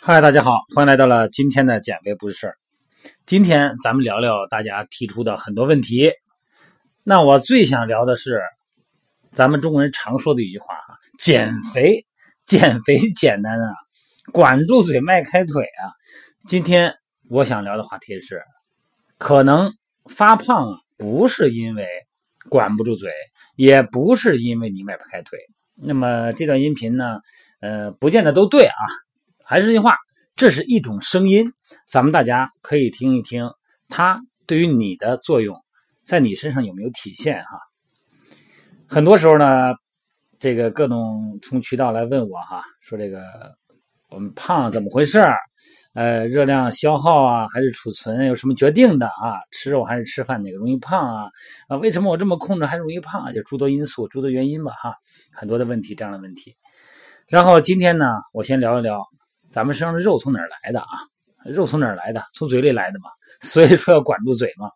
嗨，大家好，欢迎来到了今天的减肥不是事儿。今天咱们聊聊大家提出的很多问题。那我最想聊的是，咱们中国人常说的一句话哈：减肥，减肥简单啊，管住嘴，迈开腿啊。今天我想聊的话题是，可能发胖，不是因为管不住嘴，也不是因为你迈不开腿。那么这段音频呢，呃，不见得都对啊。还是那句话，这是一种声音，咱们大家可以听一听，它对于你的作用，在你身上有没有体现哈？很多时候呢，这个各种从渠道来问我哈，说这个我们胖怎么回事儿？呃，热量消耗啊，还是储存有什么决定的啊？吃肉还是吃饭哪个容易胖啊？啊，为什么我这么控制还容易胖？就诸多因素、诸多原因吧哈，很多的问题这样的问题。然后今天呢，我先聊一聊咱们身上的肉从哪儿来的啊？肉从哪儿来的？从嘴里来的嘛。所以说要管住嘴嘛。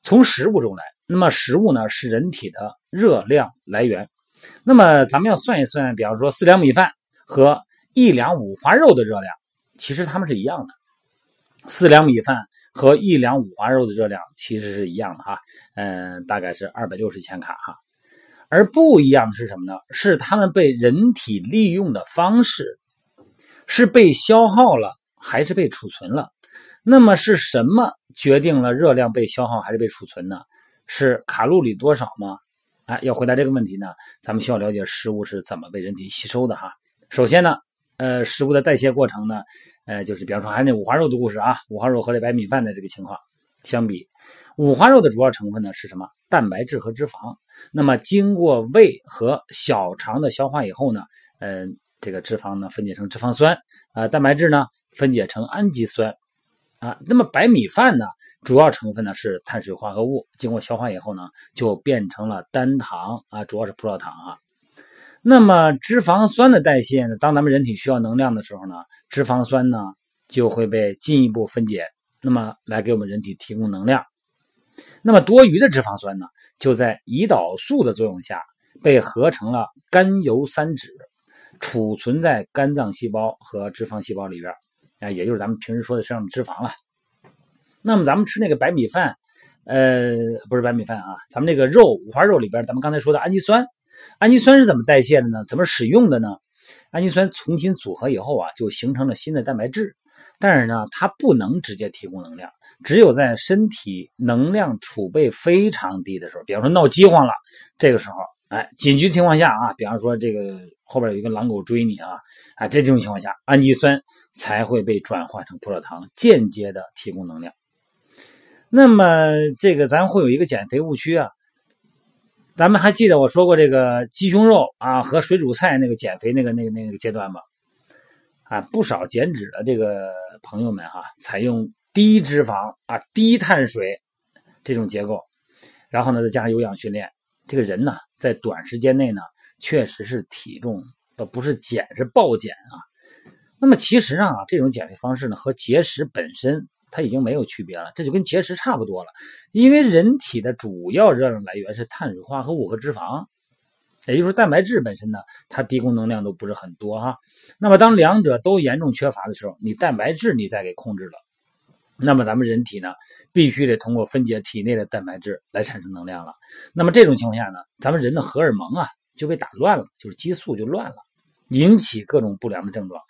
从食物中来。那么食物呢，是人体的热量来源。那么咱们要算一算，比方说四两米饭和一两五花肉的热量。其实它们是一样的，四两米饭和一两五花肉的热量其实是一样的哈，嗯，大概是二百六十千卡哈。而不一样的是什么呢？是它们被人体利用的方式，是被消耗了还是被储存了？那么是什么决定了热量被消耗还是被储存呢？是卡路里多少吗？哎，要回答这个问题呢，咱们需要了解食物是怎么被人体吸收的哈。首先呢，呃，食物的代谢过程呢。呃，就是比方说，还是那五花肉的故事啊，五花肉和这白米饭的这个情况相比，五花肉的主要成分呢是什么？蛋白质和脂肪。那么经过胃和小肠的消化以后呢，嗯，这个脂肪呢分解成脂肪酸，啊，蛋白质呢分解成氨基酸，啊，那么白米饭呢主要成分呢是碳水化合物，经过消化以后呢就变成了单糖，啊，主要是葡萄糖啊。那么脂肪酸的代谢呢？当咱们人体需要能量的时候呢，脂肪酸呢就会被进一步分解，那么来给我们人体提供能量。那么多余的脂肪酸呢，就在胰岛素的作用下被合成了甘油三酯，储存在肝脏细胞和脂肪细胞里边啊，也就是咱们平时说的身上脂肪了。那么咱们吃那个白米饭，呃，不是白米饭啊，咱们那个肉五花肉里边，咱们刚才说的氨基酸。氨基酸是怎么代谢的呢？怎么使用的呢？氨基酸重新组合以后啊，就形成了新的蛋白质。但是呢，它不能直接提供能量，只有在身体能量储备非常低的时候，比方说闹饥荒了，这个时候，哎，紧急情况下啊，比方说这个后边有一个狼狗追你啊，啊，这种情况下，氨基酸才会被转化成葡萄糖，间接的提供能量。那么这个咱会有一个减肥误区啊。咱们还记得我说过这个鸡胸肉啊和水煮菜那个减肥那个那个那个阶段吗？啊，不少减脂的这个朋友们哈，采用低脂肪啊低碳水这种结构，然后呢再加上有氧训练，这个人呢在短时间内呢确实是体重呃不是减是暴减啊。那么其实啊这种减肥方式呢和节食本身。它已经没有区别了，这就跟节食差不多了。因为人体的主要热量来源是碳水化合物和脂肪，也就是说蛋白质本身呢，它提供能量都不是很多哈。那么当两者都严重缺乏的时候，你蛋白质你再给控制了，那么咱们人体呢，必须得通过分解体内的蛋白质来产生能量了。那么这种情况下呢，咱们人的荷尔蒙啊就被打乱了，就是激素就乱了。引起各种不良的症状，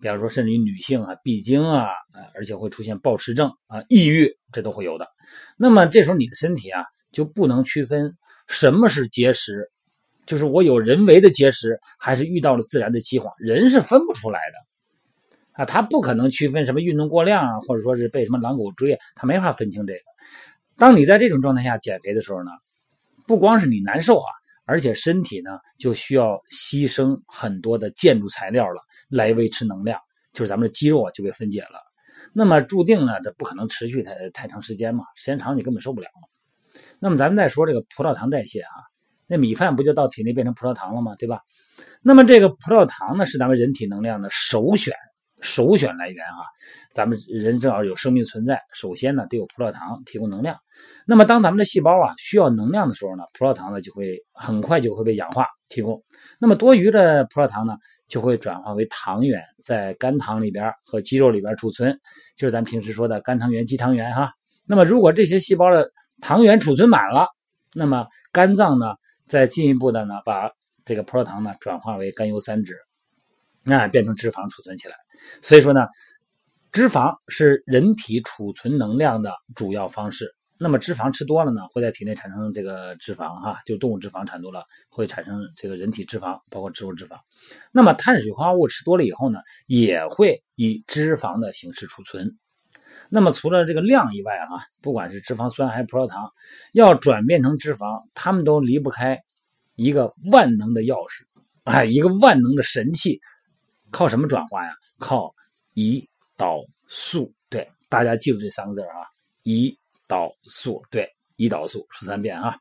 比方说甚至于女性啊闭经啊，而且会出现暴食症啊、抑郁，这都会有的。那么这时候你的身体啊就不能区分什么是节食，就是我有人为的节食，还是遇到了自然的饥荒，人是分不出来的啊，他不可能区分什么运动过量啊，或者说是被什么狼狗追，他没法分清这个。当你在这种状态下减肥的时候呢，不光是你难受啊。而且身体呢，就需要牺牲很多的建筑材料了，来维持能量，就是咱们的肌肉啊就被分解了。那么注定呢，这不可能持续太太长时间嘛，时间长你根本受不了。那么咱们再说这个葡萄糖代谢啊，那米饭不就到体内变成葡萄糖了吗？对吧？那么这个葡萄糖呢，是咱们人体能量的首选。首选来源啊，咱们人正好有生命存在，首先呢得有葡萄糖提供能量。那么当咱们的细胞啊需要能量的时候呢，葡萄糖呢就会很快就会被氧化，提供。那么多余的葡萄糖呢，就会转化为糖原，在肝糖里边和肌肉里边储存，就是咱平时说的肝糖原、肌糖原哈。那么如果这些细胞的糖原储存满了，那么肝脏呢，再进一步的呢，把这个葡萄糖呢转化为甘油三酯，那变成脂肪储存起来。所以说呢，脂肪是人体储存能量的主要方式。那么脂肪吃多了呢，会在体内产生这个脂肪哈，就动物脂肪产多了会产生这个人体脂肪，包括植物脂肪。那么碳水化合物吃多了以后呢，也会以脂肪的形式储存。那么除了这个量以外啊，不管是脂肪酸还是葡萄糖，要转变成脂肪，它们都离不开一个万能的钥匙，哎，一个万能的神器，靠什么转化呀？靠胰岛素。对，大家记住这三个字啊，胰。岛素对胰岛素说三遍啊，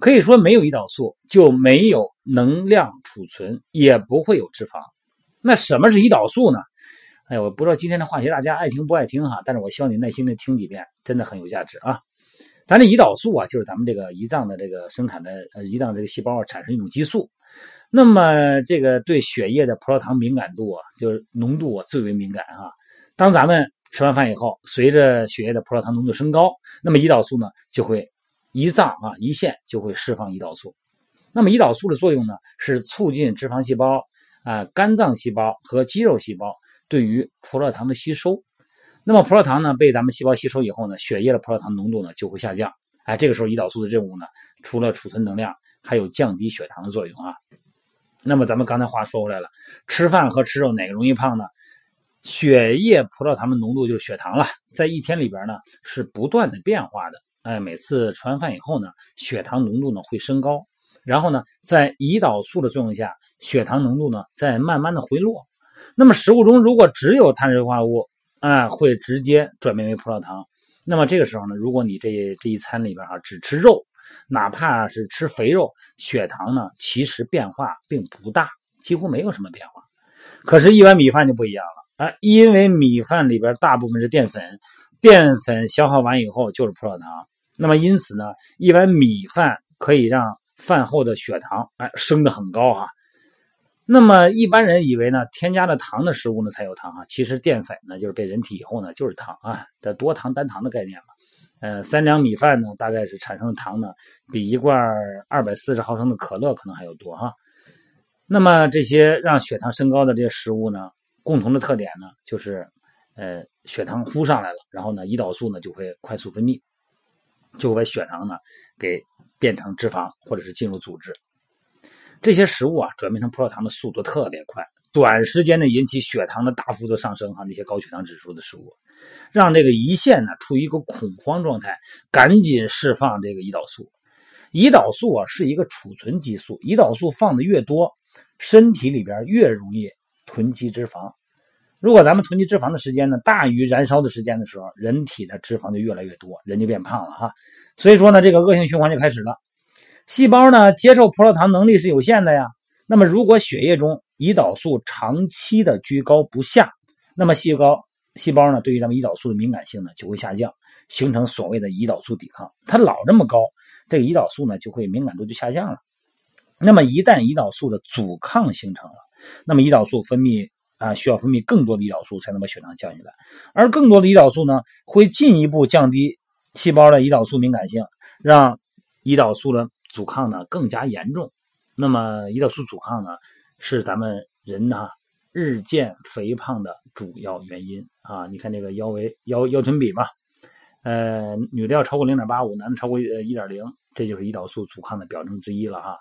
可以说没有胰岛素就没有能量储存，也不会有脂肪。那什么是胰岛素呢？哎，我不知道今天的话题大家爱听不爱听哈，但是我希望你耐心的听几遍，真的很有价值啊。咱这胰岛素啊，就是咱们这个胰脏的这个生产的呃胰脏这个细胞产生一种激素，那么这个对血液的葡萄糖敏感度啊，就是浓度啊最为敏感哈。当咱们吃完饭以后，随着血液的葡萄糖浓度升高，那么胰岛素呢就会胰脏啊胰腺就会释放胰岛素。那么胰岛素的作用呢是促进脂肪细胞啊、肝脏细胞和肌肉细胞对于葡萄糖的吸收。那么葡萄糖呢被咱们细胞吸收以后呢，血液的葡萄糖浓度呢就会下降。哎，这个时候胰岛素的任务呢，除了储存能量，还有降低血糖的作用啊。那么咱们刚才话说回来了，吃饭和吃肉哪个容易胖呢？血液葡萄糖的浓度就是血糖了，在一天里边呢是不断的变化的。哎，每次吃完饭以后呢，血糖浓度呢会升高，然后呢，在胰岛素的作用下，血糖浓度呢在慢慢的回落。那么食物中如果只有碳水化合物，啊，会直接转变为葡萄糖。那么这个时候呢，如果你这这一餐里边哈只吃肉，哪怕是吃肥肉，血糖呢其实变化并不大，几乎没有什么变化。可是，一碗米饭就不一样了。啊，因为米饭里边大部分是淀粉，淀粉消耗完以后就是葡萄糖，那么因此呢，一碗米饭可以让饭后的血糖哎升得很高哈。那么一般人以为呢，添加了糖的食物呢才有糖啊，其实淀粉呢就是被人体以后呢就是糖啊的多糖单糖的概念嘛。呃，三两米饭呢大概是产生的糖呢比一罐二百四十毫升的可乐可能还要多哈。那么这些让血糖升高的这些食物呢？共同的特点呢，就是，呃，血糖呼上来了，然后呢，胰岛素呢就会快速分泌，就会把血糖呢给变成脂肪，或者是进入组织。这些食物啊，转变成葡萄糖的速度特别快，短时间内引起血糖的大幅度上升哈。那些高血糖指数的食物，让这个胰腺呢处于一个恐慌状态，赶紧释放这个胰岛素。胰岛素啊是一个储存激素，胰岛素放的越多，身体里边越容易。囤积脂肪，如果咱们囤积脂肪的时间呢大于燃烧的时间的时候，人体的脂肪就越来越多，人就变胖了哈。所以说呢，这个恶性循环就开始了。细胞呢接受葡萄糖能力是有限的呀。那么如果血液中胰岛素长期的居高不下，那么细胞细胞呢对于咱们胰岛素的敏感性呢就会下降，形成所谓的胰岛素抵抗。它老这么高，这个胰岛素呢就会敏感度就下降了。那么一旦胰岛素的阻抗形成了。那么胰岛素分泌啊，需要分泌更多的胰岛素才能把血糖降下来，而更多的胰岛素呢，会进一步降低细胞的胰岛素敏感性，让胰岛素的阻抗呢更加严重。那么胰岛素阻抗呢，是咱们人呢日渐肥胖的主要原因啊。你看这个腰围腰腰臀比嘛，呃，女的要超过零点八五，男的超过呃一点零，这就是胰岛素阻抗的表征之一了哈。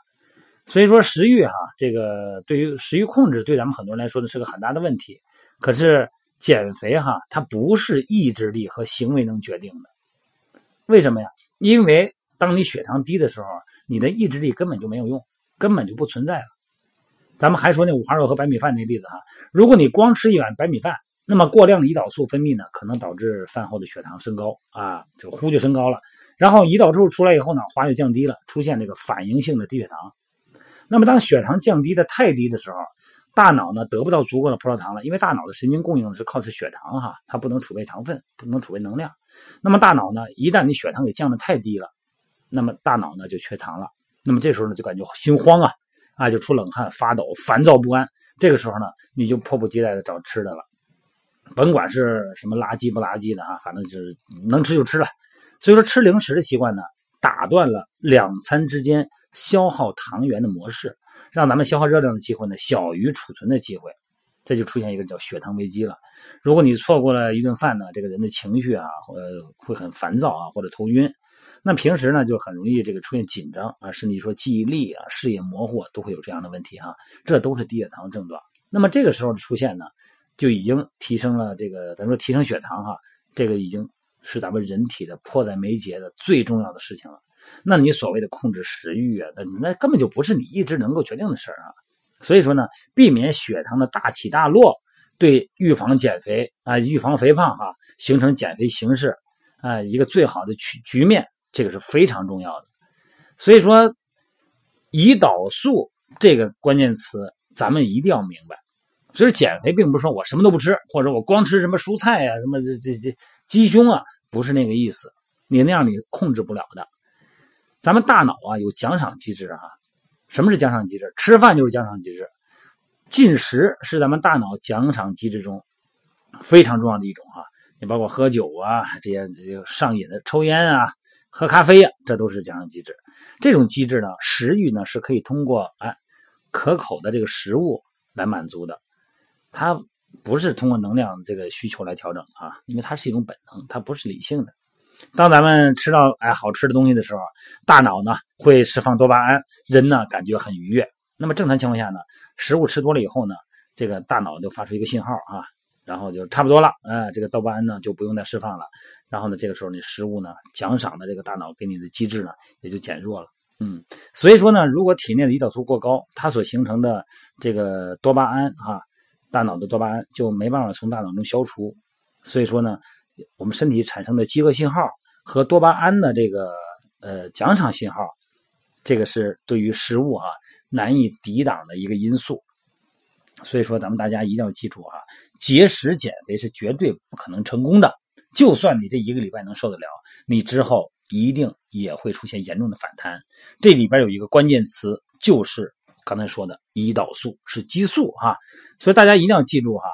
所以说食欲哈，这个对于食欲控制，对咱们很多人来说呢是个很大的问题。可是减肥哈，它不是意志力和行为能决定的。为什么呀？因为当你血糖低的时候，你的意志力根本就没有用，根本就不存在了。咱们还说那五花肉和白米饭那例子哈，如果你光吃一碗白米饭，那么过量的胰岛素分泌呢，可能导致饭后的血糖升高啊，就呼就升高了。然后胰岛素出来以后呢，哗就降低了，出现这个反应性的低血糖。那么，当血糖降低的太低的时候，大脑呢得不到足够的葡萄糖了，因为大脑的神经供应是靠是血糖哈，它不能储备糖分，不能储备能量。那么大脑呢，一旦你血糖给降的太低了，那么大脑呢就缺糖了。那么这时候呢就感觉心慌啊，啊，就出冷汗、发抖、烦躁不安。这个时候呢，你就迫不及待的找吃的了，甭管是什么垃圾不垃圾的啊，反正就是能吃就吃了。所以说，吃零食的习惯呢，打断了两餐之间消耗糖原的模式，让咱们消耗热量的机会呢小于储存的机会，这就出现一个叫血糖危机了。如果你错过了一顿饭呢，这个人的情绪啊，呃，会很烦躁啊，或者头晕。那平时呢，就很容易这个出现紧张啊，甚至说记忆力啊、视野模糊都会有这样的问题哈，这都是低血糖症状。那么这个时候的出现呢，就已经提升了这个咱说提升血糖哈，这个已经是咱们人体的迫在眉睫的最重要的事情了。那你所谓的控制食欲啊，那那根本就不是你一直能够决定的事儿啊。所以说呢，避免血糖的大起大落，对预防减肥啊、预防肥胖哈，形成减肥形式啊一个最好的局局面。这个是非常重要的，所以说，胰岛素这个关键词咱们一定要明白。其实减肥并不是说我什么都不吃，或者我光吃什么蔬菜啊、什么这这这鸡胸啊，不是那个意思。你那样你控制不了的。咱们大脑啊有奖赏机制啊，什么是奖赏机制？吃饭就是奖赏机制，进食是咱们大脑奖赏机制中非常重要的一种啊。你包括喝酒啊这些这个上瘾的抽烟啊。喝咖啡呀，这都是奖赏机制。这种机制呢，食欲呢是可以通过哎可口的这个食物来满足的，它不是通过能量这个需求来调整啊，因为它是一种本能，它不是理性的。当咱们吃到哎好吃的东西的时候，大脑呢会释放多巴胺，人呢感觉很愉悦。那么正常情况下呢，食物吃多了以后呢，这个大脑就发出一个信号啊。然后就差不多了，哎，这个多巴胺呢就不用再释放了。然后呢，这个时候你食物呢奖赏的这个大脑给你的机制呢也就减弱了，嗯。所以说呢，如果体内的胰岛素过高，它所形成的这个多巴胺哈，大脑的多巴胺就没办法从大脑中消除。所以说呢，我们身体产生的饥饿信号和多巴胺的这个呃奖赏信号，这个是对于食物哈难以抵挡的一个因素。所以说，咱们大家一定要记住啊，节食减肥是绝对不可能成功的。就算你这一个礼拜能受得了，你之后一定也会出现严重的反弹。这里边有一个关键词，就是刚才说的胰岛素，是激素哈。所以大家一定要记住哈，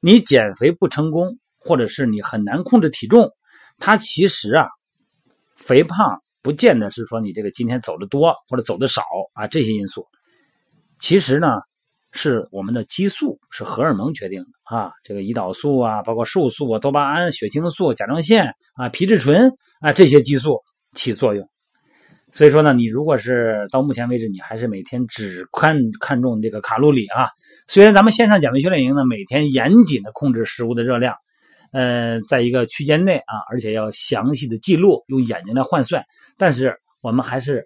你减肥不成功，或者是你很难控制体重，它其实啊，肥胖不见得是说你这个今天走的多或者走的少啊这些因素，其实呢。是我们的激素，是荷尔蒙决定的啊。这个胰岛素啊，包括瘦素啊、多巴胺、血清素、甲状腺啊、皮质醇啊这些激素起作用。所以说呢，你如果是到目前为止你还是每天只看看重这个卡路里啊，虽然咱们线上减肥训练营呢每天严谨的控制食物的热量，呃，在一个区间内啊，而且要详细的记录，用眼睛来换算，但是我们还是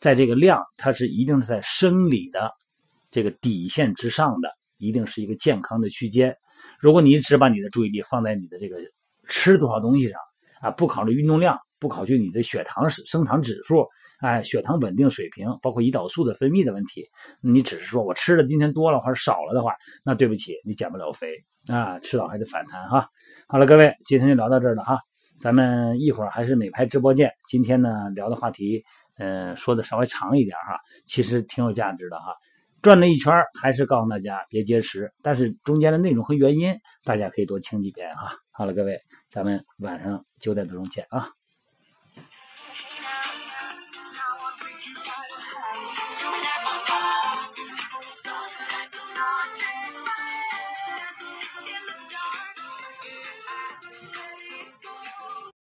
在这个量，它是一定是在生理的。这个底线之上的一定是一个健康的区间。如果你只把你的注意力放在你的这个吃多少东西上啊，不考虑运动量，不考虑你的血糖升糖指数，哎，血糖稳定水平，包括胰岛素的分泌的问题，你只是说我吃的今天多了或者少了的话，那对不起，你减不了肥啊，迟早还得反弹哈。好了，各位，今天就聊到这儿了哈，咱们一会儿还是美拍直播间。今天呢聊的话题，嗯，说的稍微长一点哈，其实挺有价值的哈。转了一圈，还是告诉大家别节食，但是中间的内容和原因，大家可以多听几遍哈。好了，各位，咱们晚上九点多钟见啊。